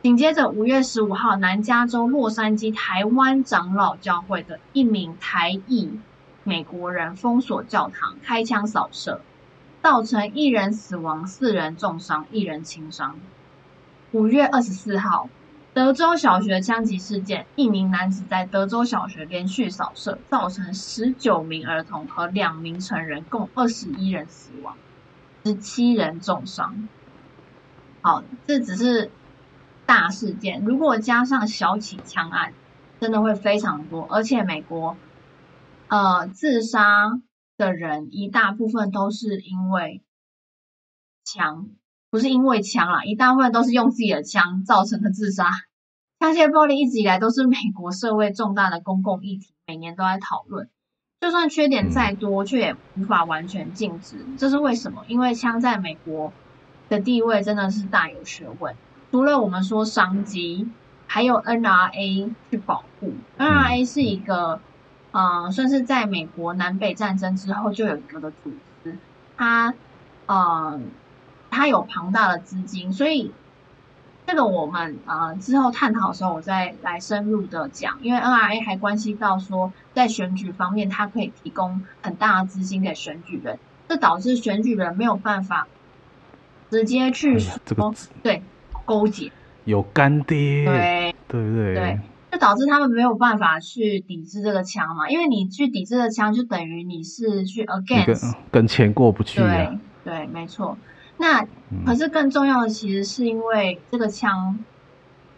紧接着，五月十五号，南加州洛杉矶台湾长老教会的一名台裔美国人封锁教堂，开枪扫射，造成一人死亡、四人重伤、一人轻伤。五月二十四号，德州小学枪击事件，一名男子在德州小学连续扫射，造成十九名儿童和两名成人，共二十一人死亡。十七人重伤，好，这只是大事件。如果加上小起枪案，真的会非常多。而且美国，呃，自杀的人，一大部分都是因为枪，不是因为枪啦，一大部分都是用自己的枪造成的自杀。枪械暴力一直以来都是美国社会重大的公共议题，每年都在讨论。就算缺点再多，却也无法完全禁止。这是为什么？因为枪在美国的地位真的是大有学问。除了我们说商机，还有 NRA 去保护。NRA 是一个，呃，算是在美国南北战争之后就有一个的组织。它，呃，它有庞大的资金，所以。这个我们呃之后探讨的时候，我再来深入的讲，因为 NRA 还关系到说，在选举方面，它可以提供很大的资金给选举人，这导致选举人没有办法直接去说、哎这个、对勾结，有干爹，对对不对？对，这导致他们没有办法去抵制这个枪嘛，因为你去抵制这个枪，就等于你是去 against 跟，跟钱过不去、啊，对对，没错。那可是更重要的，其实是因为这个枪，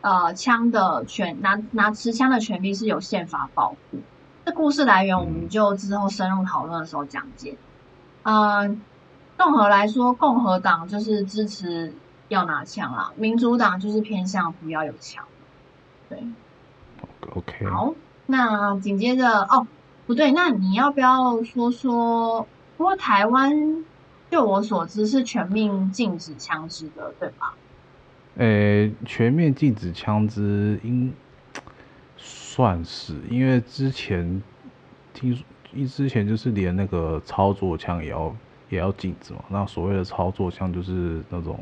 呃，枪的权拿拿持枪的权利是有宪法保护。这故事来源我们就之后深入讨论的时候讲解。嗯，综合来说，共和党就是支持要拿枪啦，民主党就是偏向不要有枪。对，OK。好，那紧接着哦，不对，那你要不要说说？不过台湾。就我所知是全面禁止枪支的，对吧？诶、欸，全面禁止枪支应算是，因为之前听说，一之前就是连那个操作枪也要也要禁止嘛。那所谓的操作枪就是那种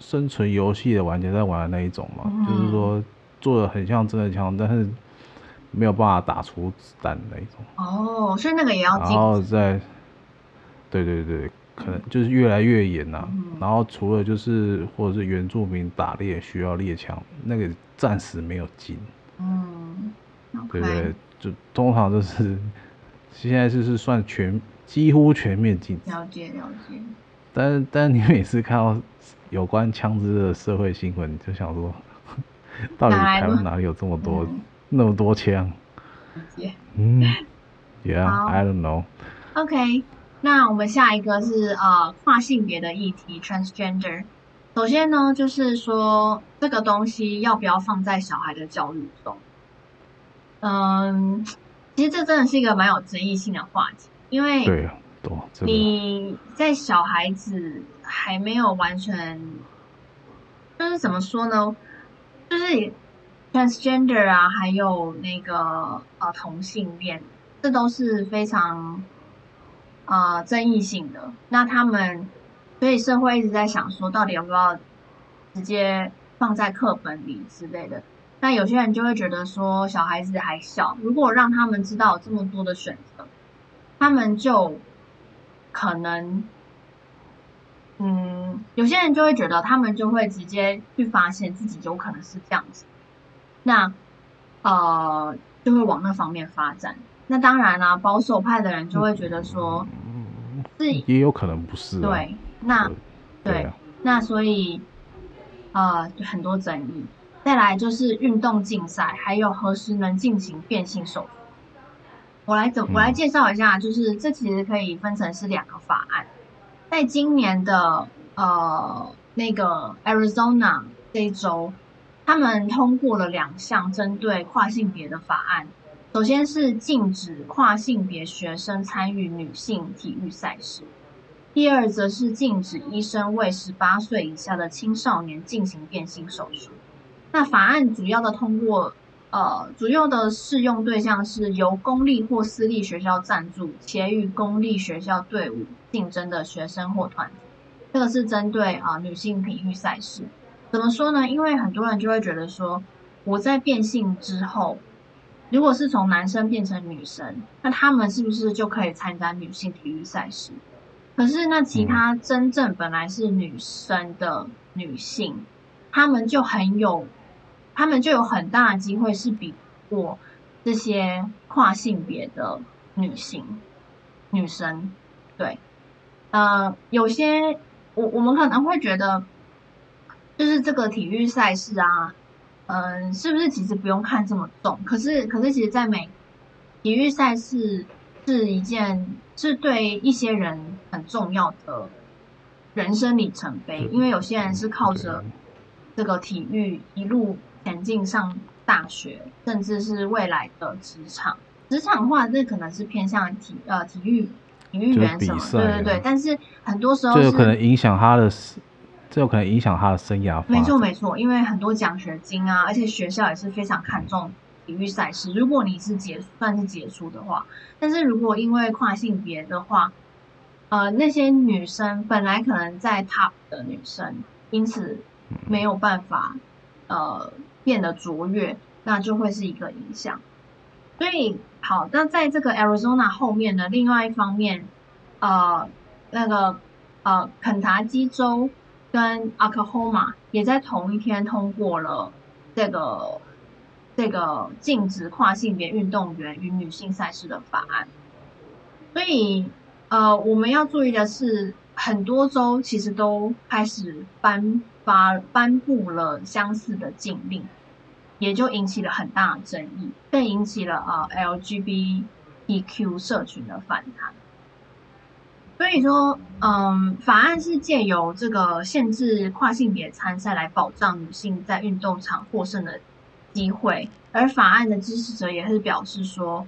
生存游戏的玩家在玩的那一种嘛，嗯、就是说做的很像真的枪，但是没有办法打出子弹的那一种。哦，所以那个也要禁止。然后再。对对对，可能就是越来越严呐、啊。嗯、然后除了就是或者是原住民打猎需要猎枪，那个暂时没有禁。嗯，对对，就通常就是现在就是算全几乎全面禁止。了解了解。但是但是你每次看到有关枪支的社会新闻，就想说，到底台湾哪里有这么多、嗯、那么多枪？解嗯，Yeah，I don't know。OK。那我们下一个是呃跨性别的议题，transgender。首先呢，就是说这个东西要不要放在小孩的教育中？嗯，其实这真的是一个蛮有争议性的话题，因为对，你在小孩子还没有完全，就是怎么说呢？就是 transgender 啊，还有那个呃同性恋，这都是非常。啊、呃，争议性的。那他们，所以社会一直在想说，到底要不要直接放在课本里之类的。那有些人就会觉得说，小孩子还小，如果让他们知道这么多的选择，他们就可能，嗯，有些人就会觉得，他们就会直接去发现自己有可能是这样子，那呃，就会往那方面发展。那当然啦、啊，保守派的人就会觉得说，是也有可能不是、啊。对，那对，那所以呃，很多争议。再来就是运动竞赛，还有何时能进行变性手术。我来怎我来介绍一下，就是这其实可以分成是两个法案，在今年的呃那个 Arizona 这一周，他们通过了两项针对跨性别的法案。首先是禁止跨性别学生参与女性体育赛事，第二则是禁止医生为十八岁以下的青少年进行变性手术。那法案主要的通过，呃，主要的适用对象是由公立或私立学校赞助且与公立学校队伍竞争的学生或团体。这个是针对啊、女性体育赛事。怎么说呢？因为很多人就会觉得说，我在变性之后。如果是从男生变成女生，那他们是不是就可以参加女性体育赛事？可是那其他真正本来是女生的女性，他们就很有，他们就有很大的机会是比过这些跨性别的女性女生。对，呃，有些我我们可能会觉得，就是这个体育赛事啊。嗯，是不是其实不用看这么重？可是，可是，其实，在美体育赛事是一件是对一些人很重要的人生里程碑，因为有些人是靠着这个体育一路前进上大学，甚至是未来的职场。职场化这可能是偏向体呃体育体育员什么，对对对。但是很多时候是可能影响他的，这有可能影响他的生涯。没错没错，因为很多奖学金啊，而且学校也是非常看重体育赛事。如果你是结算是杰出的话，但是如果因为跨性别的话，呃，那些女生本来可能在 top 的女生，因此没有办法呃变得卓越，那就会是一个影响。所以。好，那在这个 Arizona 后面呢，另外一方面，呃，那个呃，肯塔基州跟 Oklahoma 也在同一天通过了这个这个禁止跨性别运动员与女性赛事的法案。所以，呃，我们要注意的是，很多州其实都开始颁发颁布了相似的禁令。也就引起了很大的争议，更引起了呃 LGBTQ 社群的反弹。所以说，嗯，法案是借由这个限制跨性别参赛来保障女性在运动场获胜的机会，而法案的支持者也是表示说，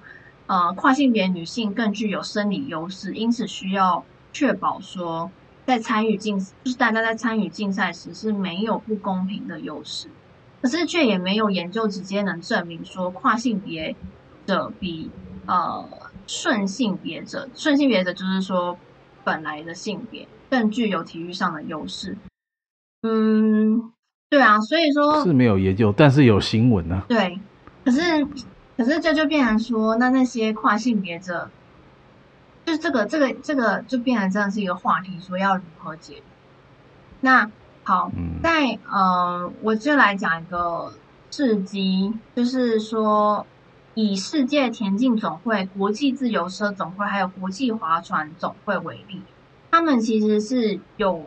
呃，跨性别女性更具有生理优势，因此需要确保说，在参与竞，就是大家在参与竞赛时是没有不公平的优势。可是却也没有研究直接能证明说跨性别者比呃顺性别者，顺性别者就是说本来的性别更具有体育上的优势。嗯，对啊，所以说是没有研究，但是有新闻呢、啊。对，可是可是这就变成说，那那些跨性别者，就是这个这个这个就变成真的是一个话题，说要如何解决？那。好，在呃，我就来讲一个事迹，就是说，以世界田径总会、国际自由车总会还有国际划船总会为例，他们其实是有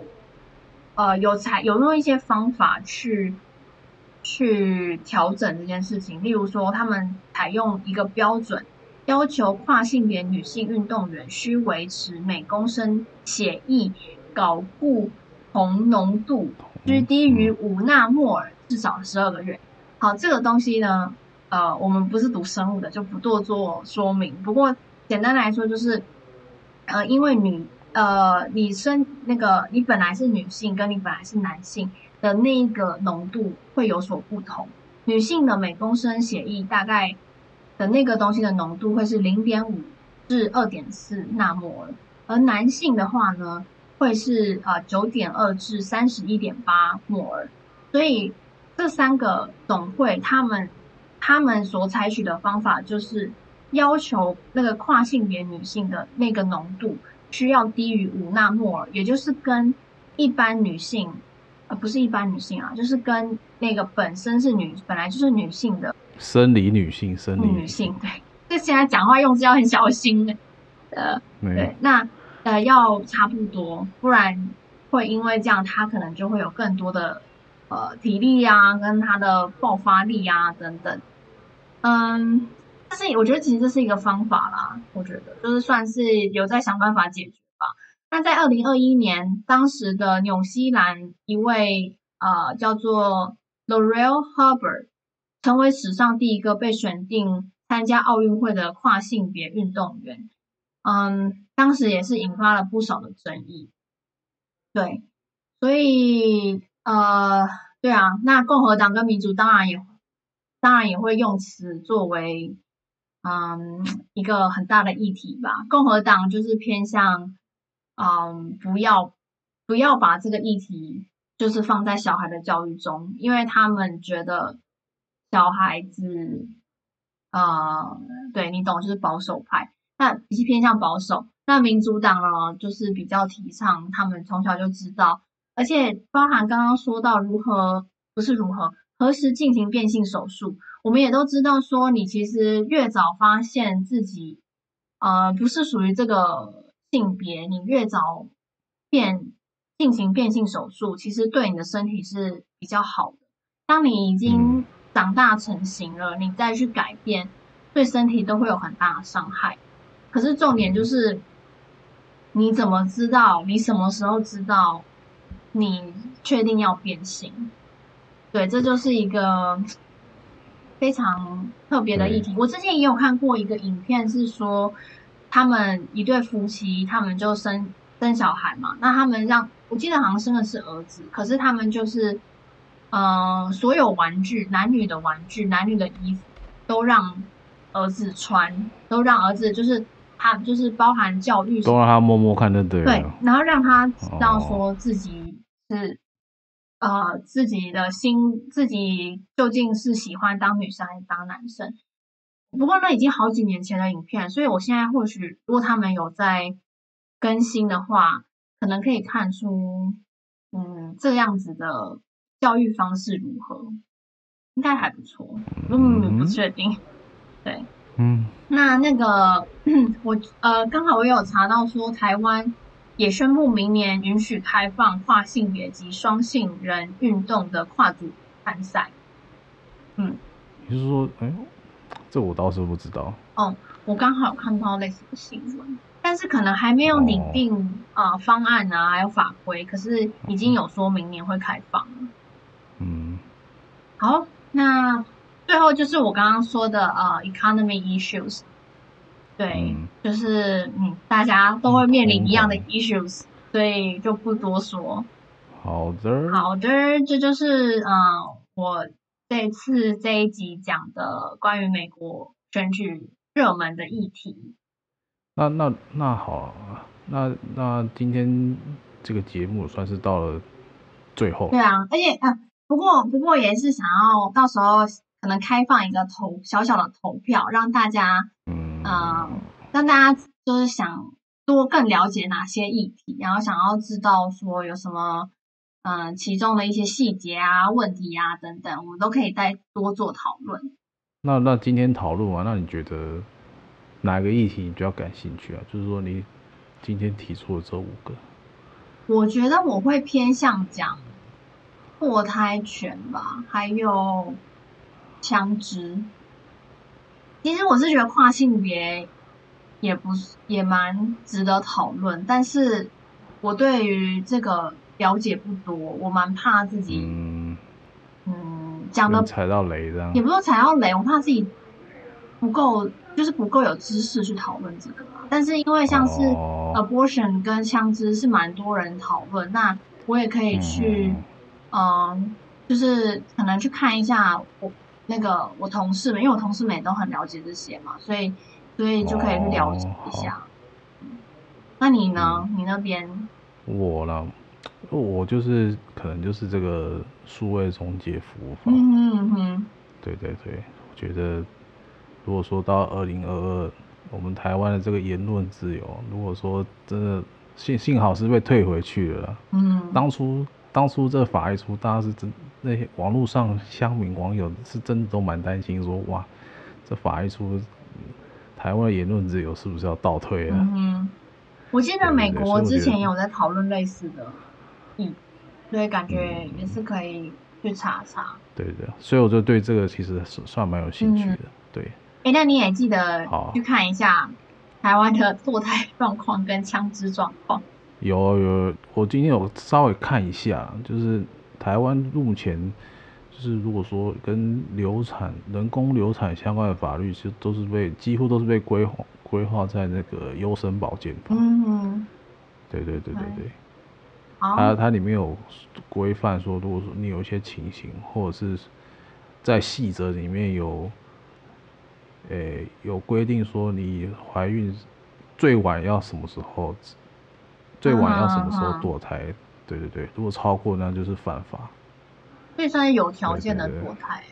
呃有采有用一些方法去去调整这件事情，例如说，他们采用一个标准，要求跨性别女性运动员需维持每公升血液睾固酮浓度需低于五纳摩尔至少十二个月。好，这个东西呢，呃，我们不是读生物的，就不多做说明。不过简单来说，就是，呃，因为女，呃，你生那个你本来是女性，跟你本来是男性的那一个浓度会有所不同。女性的每公升血液大概的那个东西的浓度会是零点五至二点四纳摩尔，而男性的话呢，会是呃九点二至三十一点八摩尔，所以这三个总会他们他们所采取的方法就是要求那个跨性别女性的那个浓度需要低于五纳摩尔，也就是跟一般女性呃不是一般女性啊，就是跟那个本身是女本来就是女性的生理女性生理女性对，这现在讲话用字要很小心的呃对那。呃，要差不多，不然会因为这样，他可能就会有更多的呃体力啊，跟他的爆发力啊等等。嗯，但是我觉得其实这是一个方法啦，我觉得就是算是有在想办法解决吧。那在二零二一年，当时的纽西兰一位呃叫做 Lorel Hubbard，成为史上第一个被选定参加奥运会的跨性别运动员。嗯。当时也是引发了不少的争议，对，所以呃，对啊，那共和党跟民主当然也当然也会用此作为嗯一个很大的议题吧。共和党就是偏向嗯不要不要把这个议题就是放在小孩的教育中，因为他们觉得小孩子呃，对你懂，就是保守派，那比较偏向保守。那民主党呢，就是比较提倡，他们从小就知道，而且包含刚刚说到如何，不是如何，何时进行变性手术，我们也都知道说，你其实越早发现自己，呃，不是属于这个性别，你越早变进行变性手术，其实对你的身体是比较好的。当你已经长大成型了，你再去改变，对身体都会有很大的伤害。可是重点就是。你怎么知道？你什么时候知道？你确定要变性？对，这就是一个非常特别的议题。我之前也有看过一个影片，是说他们一对夫妻，他们就生生小孩嘛。那他们让我记得好像生的是儿子，可是他们就是，呃，所有玩具，男女的玩具，男女的衣服都让儿子穿，都让儿子就是他就是包含教育，都让他摸摸看就对了。对，然后让他知道说自己是。呃，自己的心，自己究竟是喜欢当女生还是当男生？不过那已经好几年前的影片，所以我现在或许如果他们有在更新的话，可能可以看出，嗯，这样子的教育方式如何，应该还不错。嗯，不确定。对，嗯，那那个 我呃，刚好我有查到说台湾。也宣布明年允许开放跨性别及双性人运动的跨组参赛。嗯，你是说，哎，这我倒是不知道。哦，我刚好有看到类似的新闻，但是可能还没有拟定啊、哦呃、方案啊，还有法规，可是已经有说明年会开放。嗯，好，那最后就是我刚刚说的呃，economy issues。对，嗯、就是嗯，大家都会面临一样的 issues，、嗯、所以就不多说。好的，好的，这就是嗯、呃，我这次这一集讲的关于美国选举热门的议题。那那那好，那那今天这个节目算是到了最后。对啊，而且啊、呃，不过不过也是想要到时候可能开放一个投小小的投票，让大家嗯。嗯，让大家就是想多更了解哪些议题，然后想要知道说有什么，嗯，其中的一些细节啊、问题啊等等，我们都可以再多做讨论。那那今天讨论完，那你觉得哪个议题你比较感兴趣啊？就是说你今天提出的这五个，我觉得我会偏向讲堕胎权吧，还有枪支。其实我是觉得跨性别也不是也蛮值得讨论，但是我对于这个了解不多，我蛮怕自己嗯，嗯讲的踩到雷这样，也不是踩到雷，我怕自己不够，就是不够有知识去讨论这个嘛。但是因为像是 abortion 跟枪支是蛮多人讨论，哦、那我也可以去嗯、呃，就是可能去看一下我。那个我同事们，因为我同事们也都很了解这些嘛，所以所以就可以去了解一下。哦、那你呢？嗯、你那边？我呢？我就是可能就是这个数位中介服务法。嗯嗯嗯哼。对对对，我觉得如果说到二零二二，我们台湾的这个言论自由，如果说真的幸幸好是被退回去了。嗯。当初。当初这法一出，大家是真那些网络上乡民网友是真的都蛮担心说，说哇，这法一出，台湾言论自由是不是要倒退啊？嗯，我记得美国之前也有在讨论类似的，嗯，所以感觉也是可以去查查。对的，所以我就对这个其实是算蛮有兴趣的。嗯、对，哎、欸，那你也记得去看一下台湾的堕胎状况跟枪支状况。有有，我今天有稍微看一下，就是台湾目前就是如果说跟流产、人工流产相关的法律，其实都是被几乎都是被规划规划在那个优生保健法。嗯哼，对对对对对，它它里面有规范说，如果说你有一些情形，或者是在细则里面有，诶、欸、有规定说你怀孕最晚要什么时候。最晚要什么时候堕胎？嗯、对对对，如果超过那就是犯法。所以算是有条件的堕胎。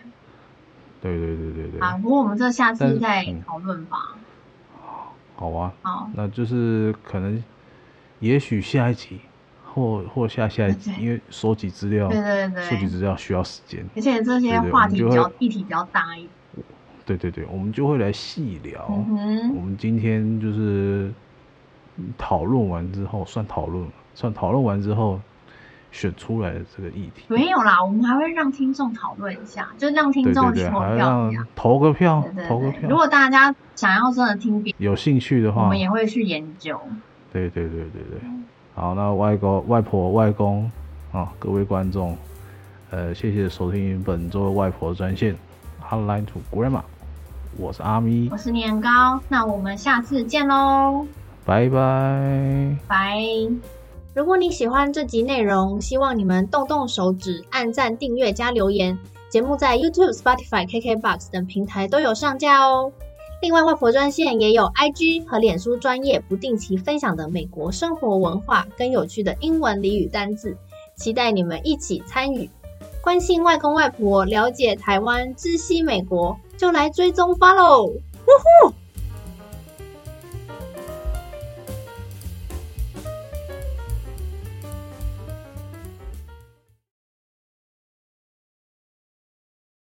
对对对对对。啊，不过我们这下次再讨论吧、嗯。好啊。好。那就是可能，也许下一集，或或下下一集，因为收集资料，对对对，收集资料需要时间。而且这些话题比较议题比较大一点。对对对，我们就会来细聊。嗯哼。我们今天就是。讨论完之后，算讨论，算讨论完之后选出来的这个议题。没有啦，我们还会让听众讨论一下，就让听众去投票一下，投个票，对对对，投个票。如果大家想要真的听别，有兴趣的话，我们也会去研究。对对对对对。好，那外公、外婆、外公啊，各位观众，呃，谢谢收听本周的外婆专线，Hotline to Grandma，我是阿咪，我是年糕，那我们下次见喽，拜拜，拜。如果你喜欢这集内容，希望你们动动手指，按赞、订阅、加留言。节目在 YouTube、Spotify、KKBox 等平台都有上架哦。另外，外婆专线也有 IG 和脸书专业不定期分享的美国生活文化跟有趣的英文俚语单字，期待你们一起参与。关心外公外婆，了解台湾，知悉美国，就来追踪 Follow。呜呼！